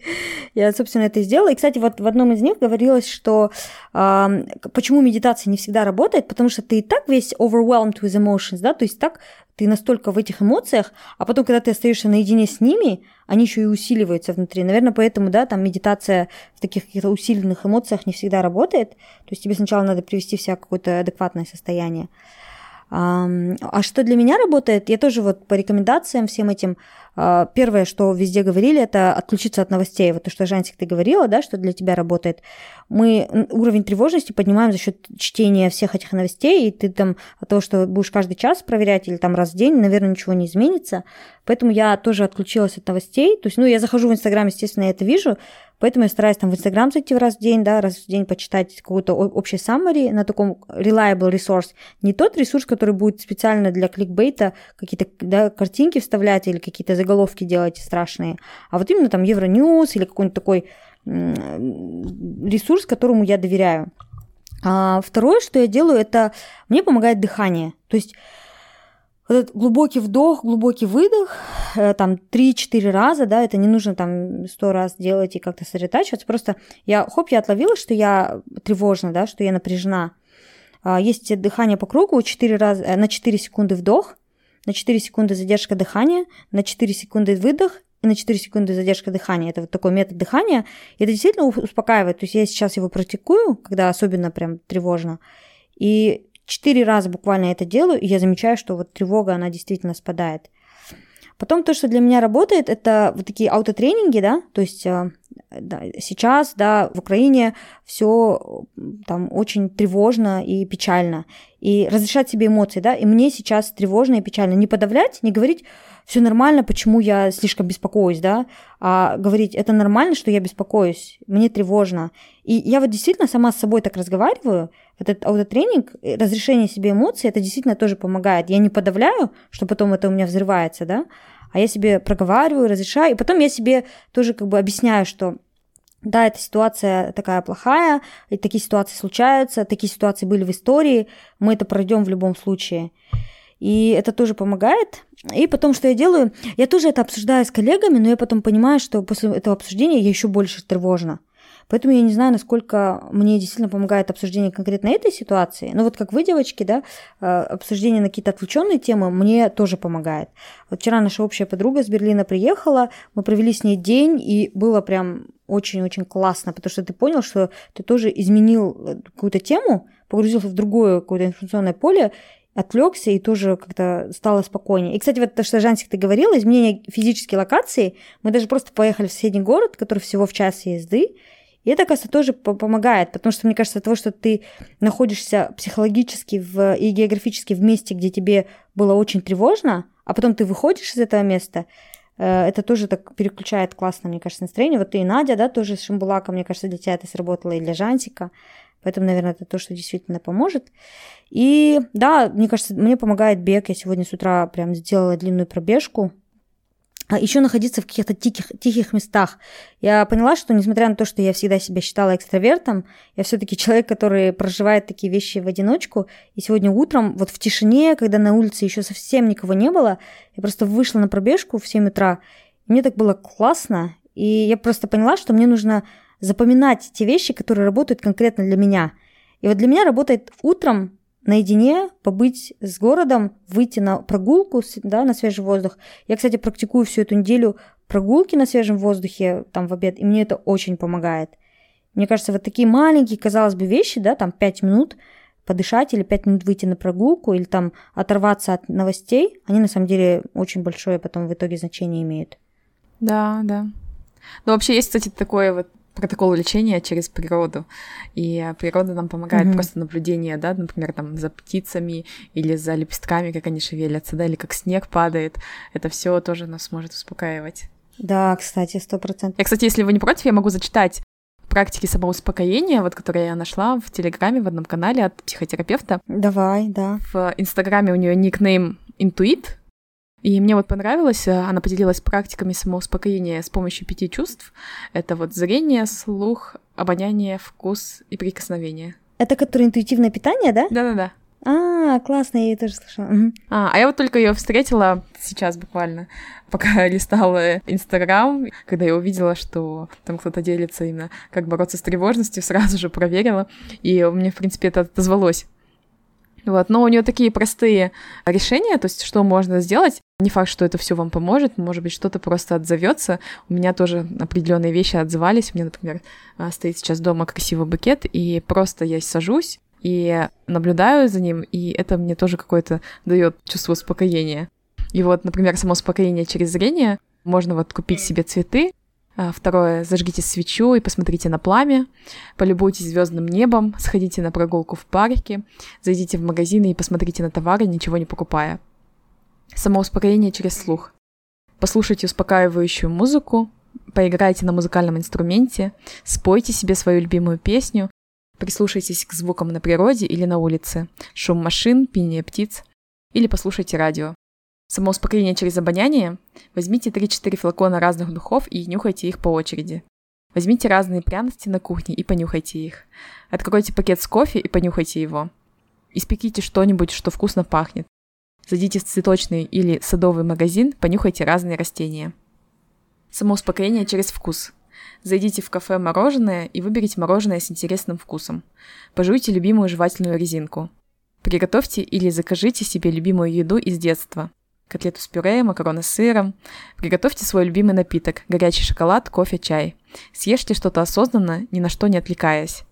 Я, собственно, это и сделала. И, кстати, вот в одном из них говорилось, что э, почему медитация не всегда работает, потому что ты и так весь overwhelmed with emotions, да, то есть так ты настолько в этих эмоциях, а потом, когда ты остаешься наедине с ними, они еще и усиливаются внутри. Наверное, поэтому, да, там медитация в таких каких-то усиленных эмоциях не всегда работает. То есть тебе сначала надо привести себя в какое-то адекватное состояние. А что для меня работает, я тоже вот по рекомендациям всем этим, первое, что везде говорили, это отключиться от новостей. Вот то, что, Жансик, ты говорила, да, что для тебя работает. Мы уровень тревожности поднимаем за счет чтения всех этих новостей, и ты там от того, что будешь каждый час проверять или там раз в день, наверное, ничего не изменится. Поэтому я тоже отключилась от новостей. То есть, ну, я захожу в Инстаграм, естественно, я это вижу, Поэтому я стараюсь там в Инстаграм зайти раз в день, да, раз в день почитать какую-то общий summary на таком reliable resource. Не тот ресурс, который будет специально для кликбейта какие-то да, картинки вставлять или какие-то заголовки делать страшные, а вот именно там Евроньюз или какой-нибудь такой ресурс, которому я доверяю. А второе, что я делаю, это мне помогает дыхание. То есть этот глубокий вдох, глубокий выдох, э, там 3-4 раза, да, это не нужно там 100 раз делать и как-то сосредотачиваться, просто я, хоп, я отловила, что я тревожна, да, что я напряжена. А, есть дыхание по кругу, 4 раза, э, на 4 секунды вдох, на 4 секунды задержка дыхания, на 4 секунды выдох и на 4 секунды задержка дыхания. Это вот такой метод дыхания. И это действительно успокаивает. То есть я сейчас его практикую, когда особенно прям тревожно. И Четыре раза буквально это делаю, и я замечаю, что вот тревога, она действительно спадает. Потом то, что для меня работает, это вот такие аутотренинги, да, то есть э, да, сейчас, да, в Украине все там очень тревожно и печально. И разрешать себе эмоции, да, и мне сейчас тревожно и печально. Не подавлять, не говорить, все нормально, почему я слишком беспокоюсь, да, а говорить, это нормально, что я беспокоюсь, мне тревожно. И я вот действительно сама с собой так разговариваю, вот этот аутотренинг, э, разрешение себе эмоций, это действительно тоже помогает. Я не подавляю, что потом это у меня взрывается, да, а я себе проговариваю, разрешаю, и потом я себе тоже как бы объясняю, что да, эта ситуация такая плохая, и такие ситуации случаются, такие ситуации были в истории, мы это пройдем в любом случае. И это тоже помогает. И потом, что я делаю, я тоже это обсуждаю с коллегами, но я потом понимаю, что после этого обсуждения я еще больше тревожна. Поэтому я не знаю, насколько мне действительно помогает обсуждение конкретно этой ситуации. Но вот как вы, девочки, да, э, обсуждение на какие-то отвлеченные темы мне тоже помогает. Вот вчера наша общая подруга с Берлина приехала, мы провели с ней день, и было прям очень-очень классно, потому что ты понял, что ты тоже изменил э, какую-то тему, погрузился в другое какое-то информационное поле, отвлекся и тоже как-то стало спокойнее. И, кстати, вот то, что, Жансик, ты говорила, изменение физической локации, мы даже просто поехали в соседний город, который всего в час езды, и это, кажется, тоже помогает, потому что, мне кажется, от того, что ты находишься психологически в, и географически в месте, где тебе было очень тревожно, а потом ты выходишь из этого места, э, это тоже так переключает классно, мне кажется, настроение. Вот ты и Надя, да, тоже с Шамбулака, мне кажется, для тебя это сработало, и для Жансика. Поэтому, наверное, это то, что действительно поможет. И да, мне кажется, мне помогает бег. Я сегодня с утра прям сделала длинную пробежку еще находиться в каких-то тихих, тихих местах. Я поняла, что несмотря на то, что я всегда себя считала экстравертом, я все-таки человек, который проживает такие вещи в одиночку. И сегодня утром, вот в тишине, когда на улице еще совсем никого не было, я просто вышла на пробежку в 7 утра. И мне так было классно. И я просто поняла, что мне нужно запоминать те вещи, которые работают конкретно для меня. И вот для меня работает утром наедине, побыть с городом, выйти на прогулку, да, на свежий воздух. Я, кстати, практикую всю эту неделю прогулки на свежем воздухе, там, в обед, и мне это очень помогает. Мне кажется, вот такие маленькие, казалось бы, вещи, да, там, 5 минут подышать или 5 минут выйти на прогулку, или там оторваться от новостей, они на самом деле очень большое потом в итоге значение имеют. Да, да. Ну, вообще есть, кстати, такое вот протокол лечения через природу. И природа нам помогает mm-hmm. просто наблюдение, да, например, там за птицами или за лепестками, как они шевелятся, да, или как снег падает. Это все тоже нас может успокаивать. Да, кстати, сто процентов. Я, кстати, если вы не против, я могу зачитать практики самоуспокоения, вот которые я нашла в Телеграме в одном канале от психотерапевта. Давай, да. В Инстаграме у нее никнейм Интуит, и мне вот понравилось, э, она поделилась практиками самоуспокоения с помощью пяти чувств. Это вот зрение, слух, обоняние, вкус и прикосновение. Это которое интуитивное питание, да? Да-да-да. А, классно, я ее тоже слышала. Угу. А, а я вот только ее встретила сейчас буквально, пока листала Инстаграм, когда я увидела, что там кто-то делится именно, как бороться с тревожностью, сразу же проверила, и мне, в принципе, это отозвалось. Вот. Но у нее такие простые решения, то есть что можно сделать. Не факт, что это все вам поможет, может быть, что-то просто отзовется. У меня тоже определенные вещи отзывались. У меня, например, а, стоит сейчас дома красивый букет, и просто я сажусь и наблюдаю за ним, и это мне тоже какое-то дает чувство успокоения. И вот, например, само успокоение через зрение. Можно вот купить себе цветы, а, второе, зажгите свечу и посмотрите на пламя, полюбуйтесь звездным небом, сходите на прогулку в парке, зайдите в магазины и посмотрите на товары, ничего не покупая. Самоуспокоение через слух. Послушайте успокаивающую музыку, поиграйте на музыкальном инструменте, спойте себе свою любимую песню, прислушайтесь к звукам на природе или на улице, шум машин, пение птиц, или послушайте радио. Самоуспокоение через обоняние. Возьмите 3-4 флакона разных духов и нюхайте их по очереди. Возьмите разные пряности на кухне и понюхайте их. Откройте пакет с кофе и понюхайте его. Испеките что-нибудь, что вкусно пахнет. Зайдите в цветочный или садовый магазин, понюхайте разные растения. Самоуспокоение через вкус. Зайдите в кафе «Мороженое» и выберите мороженое с интересным вкусом. Пожуйте любимую жевательную резинку. Приготовьте или закажите себе любимую еду из детства. Котлету с пюре, макароны с сыром. Приготовьте свой любимый напиток – горячий шоколад, кофе, чай. Съешьте что-то осознанно, ни на что не отвлекаясь.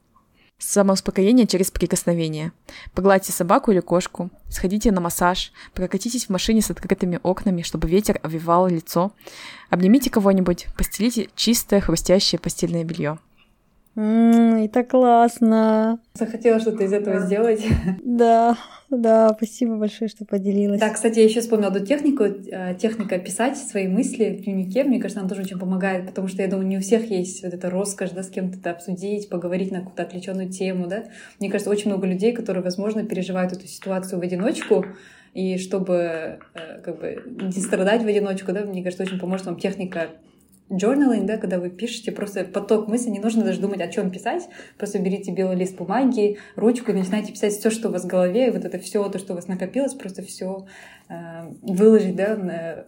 Самоуспокоение через прикосновение. Погладьте собаку или кошку, сходите на массаж, прокатитесь в машине с открытыми окнами, чтобы ветер овивал лицо. Обнимите кого-нибудь, постелите чистое хрустящее постельное белье. М, Это классно. Захотела что-то из этого сделать. Да, да, спасибо большое, что поделилась. Да, кстати, я еще вспомнила эту технику, э, техника писать свои мысли в дневнике. Мне кажется, она тоже очень помогает, потому что я думаю, не у всех есть вот эта роскошь, да, с кем-то это обсудить, поговорить на какую-то отвлеченную тему, да. Мне кажется, очень много людей, которые, возможно, переживают эту ситуацию в одиночку, и чтобы э, как бы не страдать в одиночку, да, мне кажется, очень поможет вам техника journaling, да, когда вы пишете просто поток мыслей, не нужно даже думать, о чем писать, просто берите белый лист бумаги, ручку и начинайте писать все, что у вас в голове, и вот это все, то, что у вас накопилось, просто все э, выложить, да, на,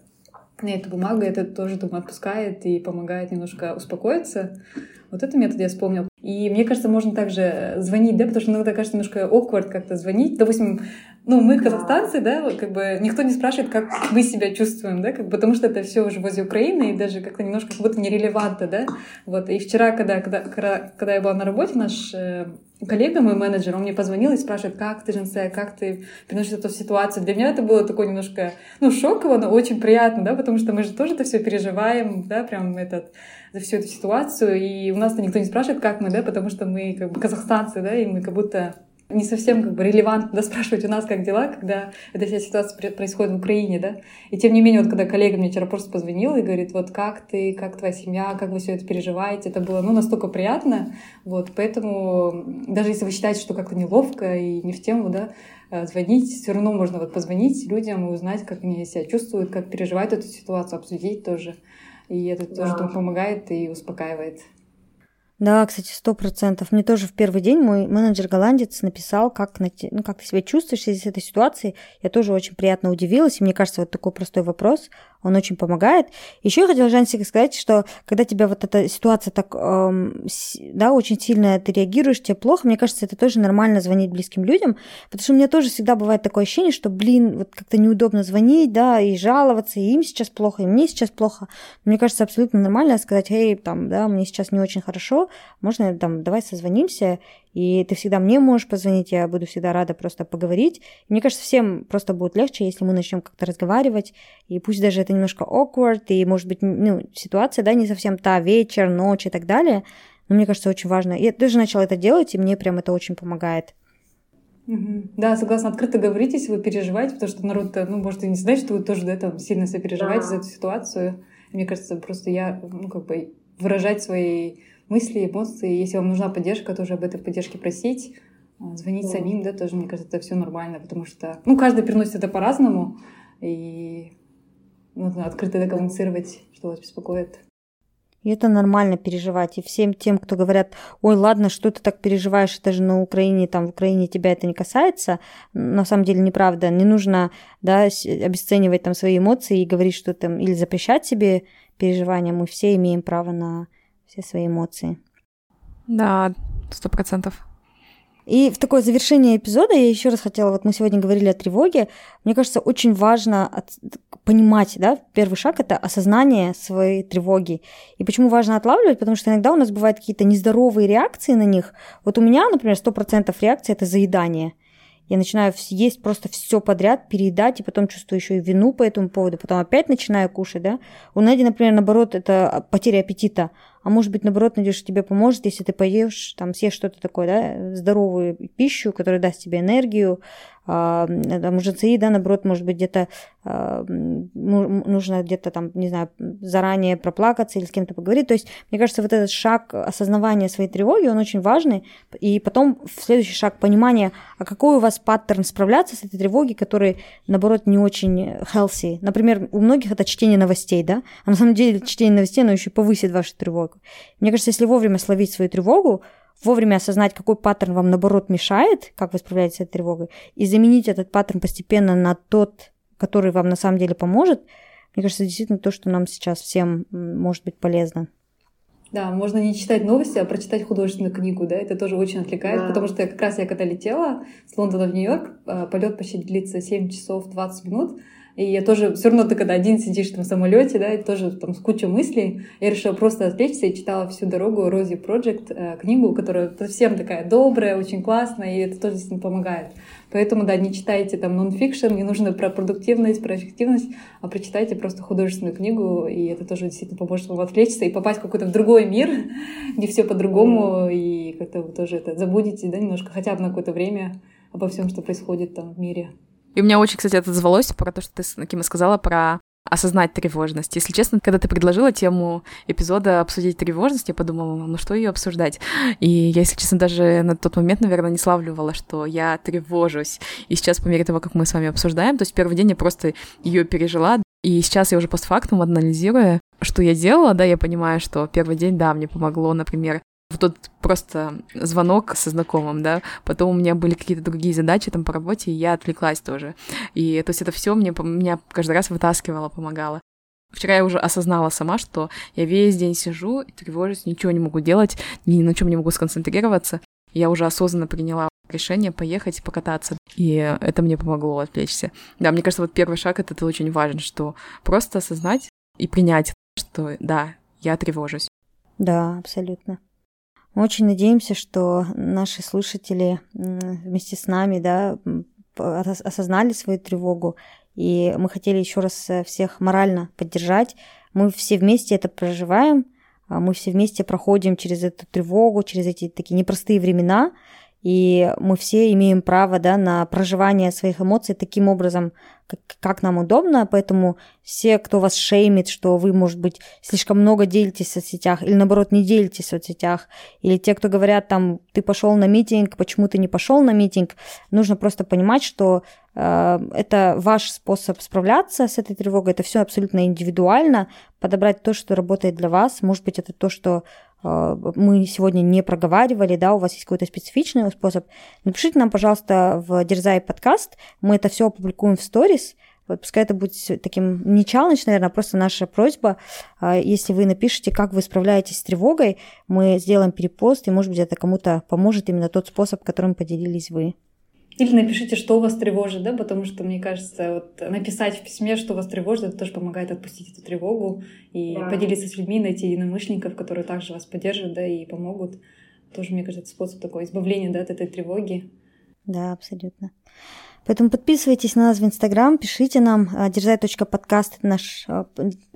на эту бумагу, это тоже, думаю, отпускает и помогает немножко успокоиться. Вот этот метод я вспомнил. И мне кажется, можно также звонить, да, потому что иногда кажется немножко awkward как-то звонить. Допустим, ну, мы казахстанцы, да, как бы никто не спрашивает, как мы себя чувствуем, да, как, потому что это все уже возле Украины, и даже как-то немножко как будто нерелевантно, да. Вот, и вчера, когда, когда, когда, когда я была на работе, наш э, коллега, мой менеджер, он мне позвонил и спрашивает, как ты, Женсе, как ты переносишь эту ситуацию. Для меня это было такое немножко, ну, шоково, но очень приятно, да, потому что мы же тоже это все переживаем, да, прям этот, за всю эту ситуацию, и у нас-то никто не спрашивает, как мы, да, потому что мы как бы казахстанцы, да, и мы как будто не совсем как бы релевантно спрашивать у нас, как дела, когда эта вся ситуация происходит в Украине, да. И тем не менее, вот когда коллега мне вчера просто позвонил и говорит, вот как ты, как твоя семья, как вы все это переживаете, это было, ну, настолько приятно, вот, поэтому даже если вы считаете, что как-то неловко и не в тему, да, э, звонить, все равно можно вот позвонить людям и узнать, как они себя чувствуют, как переживают эту ситуацию, обсудить тоже. И это да. тоже помогает и успокаивает. Да, кстати, сто процентов. Мне тоже в первый день мой менеджер-голландец написал, как, ну, как ты себя чувствуешь в этой ситуации. Я тоже очень приятно удивилась, и мне кажется, вот такой простой вопрос, он очень помогает. Еще я хотела, Жансик, сказать, что когда тебя вот эта ситуация так, эм, да, очень сильно ты реагируешь, тебе плохо, мне кажется, это тоже нормально звонить близким людям, потому что у меня тоже всегда бывает такое ощущение, что, блин, вот как-то неудобно звонить, да, и жаловаться, и им сейчас плохо, и мне сейчас плохо. Мне кажется, абсолютно нормально сказать, эй, там, да, мне сейчас не очень хорошо, можно там, давай созвонимся, и ты всегда мне можешь позвонить, я буду всегда рада просто поговорить. Мне кажется, всем просто будет легче, если мы начнем как-то разговаривать, и пусть даже это немножко awkward, и, может быть, ну, ситуация, да, не совсем та, вечер, ночь и так далее, но мне кажется, очень важно. Я тоже начала это делать, и мне прям это очень помогает. Да, согласна, открыто говорите, если вы переживаете, потому что народ, ну, может, и не знает, что вы тоже да, там, сильно себя переживаете за эту ситуацию. Мне кажется, просто я, ну, как бы выражать свои мысли, эмоции. Если вам нужна поддержка, тоже об этой поддержке просить. А, звонить да. самим, да, тоже, мне кажется, это все нормально, потому что, ну, каждый приносит это по-разному, и нужно открыто коммуницировать, что вас беспокоит. И это нормально переживать. И всем тем, кто говорят, ой, ладно, что ты так переживаешь, это же на Украине, там в Украине тебя это не касается, на самом деле неправда. Не нужно да, обесценивать там свои эмоции и говорить, что там, или запрещать себе переживания. Мы все имеем право на все свои эмоции. Да, сто процентов. И в такое завершение эпизода я еще раз хотела, вот мы сегодня говорили о тревоге, мне кажется, очень важно от, понимать, да, первый шаг это осознание своей тревоги. И почему важно отлавливать? Потому что иногда у нас бывают какие-то нездоровые реакции на них. Вот у меня, например, 100% реакции это заедание. Я начинаю есть просто все подряд, переедать, и потом чувствую еще и вину по этому поводу, потом опять начинаю кушать, да. У Нади, например, наоборот, это потеря аппетита. А может быть, наоборот, найдешь, тебе поможет, если ты поешь, там, съешь что-то такое, да, здоровую пищу, которая даст тебе энергию, а, там, ЖЦИ, да, наоборот, может быть, где-то а, нужно где-то там, не знаю, заранее проплакаться или с кем-то поговорить. То есть, мне кажется, вот этот шаг осознавания своей тревоги, он очень важный. И потом следующий шаг понимания, а какой у вас паттерн справляться с этой тревогой, который, наоборот, не очень healthy. Например, у многих это чтение новостей, да, а на самом деле чтение новостей, оно еще повысит вашу тревогу. Мне кажется, если вовремя словить свою тревогу, вовремя осознать, какой паттерн вам, наоборот, мешает, как вы справляетесь с этой тревогой, и заменить этот паттерн постепенно на тот, который вам на самом деле поможет, мне кажется, действительно то, что нам сейчас всем может быть полезно. Да, можно не читать новости, а прочитать художественную книгу, да, это тоже очень отвлекает, да. потому что как раз я когда летела с Лондона в Нью-Йорк, а, полет почти длится 7 часов 20 минут, и я тоже, все равно ты когда один сидишь там в самолете, да, и тоже там с кучей мыслей, я решила просто отвлечься и читала всю дорогу Рози Project, э, книгу, которая совсем такая добрая, очень классная, и это тоже действительно помогает. Поэтому, да, не читайте там нон-фикшн, не нужно про продуктивность, про эффективность, а прочитайте просто художественную книгу, и это тоже действительно поможет вам отвлечься и попасть в какой-то другой мир, где все по-другому, и как-то вы тоже это забудете, да, немножко, хотя бы на какое-то время обо всем, что происходит там в мире. И у меня очень, кстати, это отозвалось про то, что ты, Кима, сказала про осознать тревожность. Если честно, когда ты предложила тему эпизода обсудить тревожность, я подумала, ну что ее обсуждать? И я, если честно, даже на тот момент, наверное, не славливала, что я тревожусь. И сейчас, по мере того, как мы с вами обсуждаем, то есть первый день я просто ее пережила, и сейчас я уже постфактум анализируя, что я делала, да, я понимаю, что первый день, да, мне помогло, например, вот тот просто звонок со знакомым, да, потом у меня были какие-то другие задачи там по работе, и я отвлеклась тоже. И то есть это все мне меня каждый раз вытаскивало, помогало. Вчера я уже осознала сама, что я весь день сижу тревожусь, ничего не могу делать, ни на чем не могу сконцентрироваться. Я уже осознанно приняла решение поехать и покататься. И это мне помогло отвлечься. Да, мне кажется, вот первый шаг это очень важен, что просто осознать и принять, что да, я тревожусь. Да, абсолютно. Мы очень надеемся, что наши слушатели вместе с нами да, осознали свою тревогу, и мы хотели еще раз э, всех морально поддержать. Мы все вместе это проживаем, а мы все вместе проходим через эту тревогу, через эти такие непростые времена, и мы все имеем право да, на проживание своих эмоций таким образом, как, как нам удобно, поэтому все, кто вас шеймит, что вы, может быть, слишком много делитесь в соцсетях, или наоборот не делитесь в соцсетях, или те, кто говорят там, ты пошел на митинг, почему ты не пошел на митинг, нужно просто понимать, что э, это ваш способ справляться с этой тревогой, это все абсолютно индивидуально, подобрать то, что работает для вас, может быть, это то, что мы сегодня не проговаривали, да, у вас есть какой-то специфичный способ, напишите нам, пожалуйста, в Дерзай подкаст, мы это все опубликуем в сторис, вот пускай это будет таким не челлендж, наверное, а просто наша просьба. А, если вы напишите, как вы справляетесь с тревогой, мы сделаем перепост, и, может быть, это кому-то поможет именно тот способ, которым поделились вы. Или напишите, что вас тревожит, да, потому что, мне кажется, вот написать в письме, что вас тревожит, это тоже помогает отпустить эту тревогу и да. поделиться с людьми, найти единомышленников, которые также вас поддержат, да, и помогут. Тоже, мне кажется, способ такой избавления, да, от этой тревоги. Да, абсолютно. Поэтому подписывайтесь на нас в Инстаграм, пишите нам а, дерзай.подкаст, это наш а,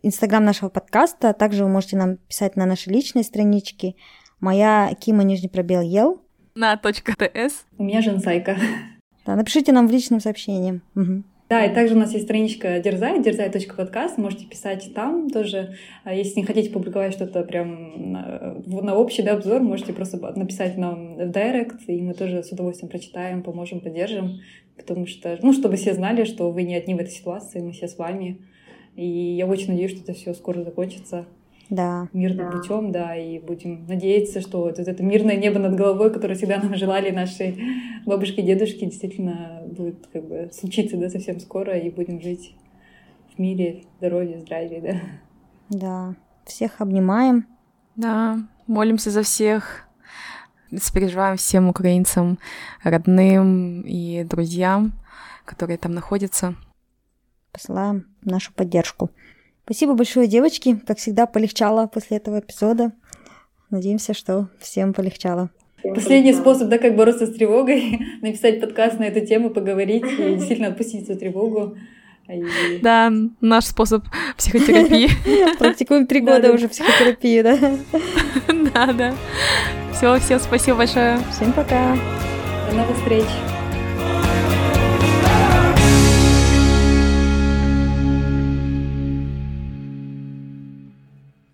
Инстаграм нашего подкаста. Также вы можете нам писать на наши личные странички. Моя Кима Нижний пробел Ел. На .тс. У меня Женсайка. Да, напишите нам в личном сообщении. Угу. Да, и также у нас есть страничка Дерзай, дерзай.подкаст, можете писать там тоже. А если не хотите публиковать что-то прям на, на общий да, обзор, можете просто написать нам в директ, и мы тоже с удовольствием прочитаем, поможем, поддержим, потому что, ну, чтобы все знали, что вы не одни в этой ситуации, мы все с вами. И я очень надеюсь, что это все скоро закончится да. мирным да. путем, да, и будем надеяться, что вот это мирное небо над головой, которое всегда нам желали наши бабушки и дедушки, действительно будет как бы случиться, да, совсем скоро, и будем жить в мире, здоровье, здравии, да. Да, всех обнимаем. Да, молимся за всех, сопереживаем всем украинцам, родным и друзьям, которые там находятся. Посылаем нашу поддержку. Спасибо большое, девочки. Как всегда, полегчало после этого эпизода. Надеемся, что всем полегчало. Последний способ, да, как бороться с тревогой, написать подкаст на эту тему, поговорить и действительно отпустить эту тревогу. Да, наш способ психотерапии. Практикуем три года уже психотерапию, да? Да, да. Все, всем спасибо большое. Всем пока. До новых встреч.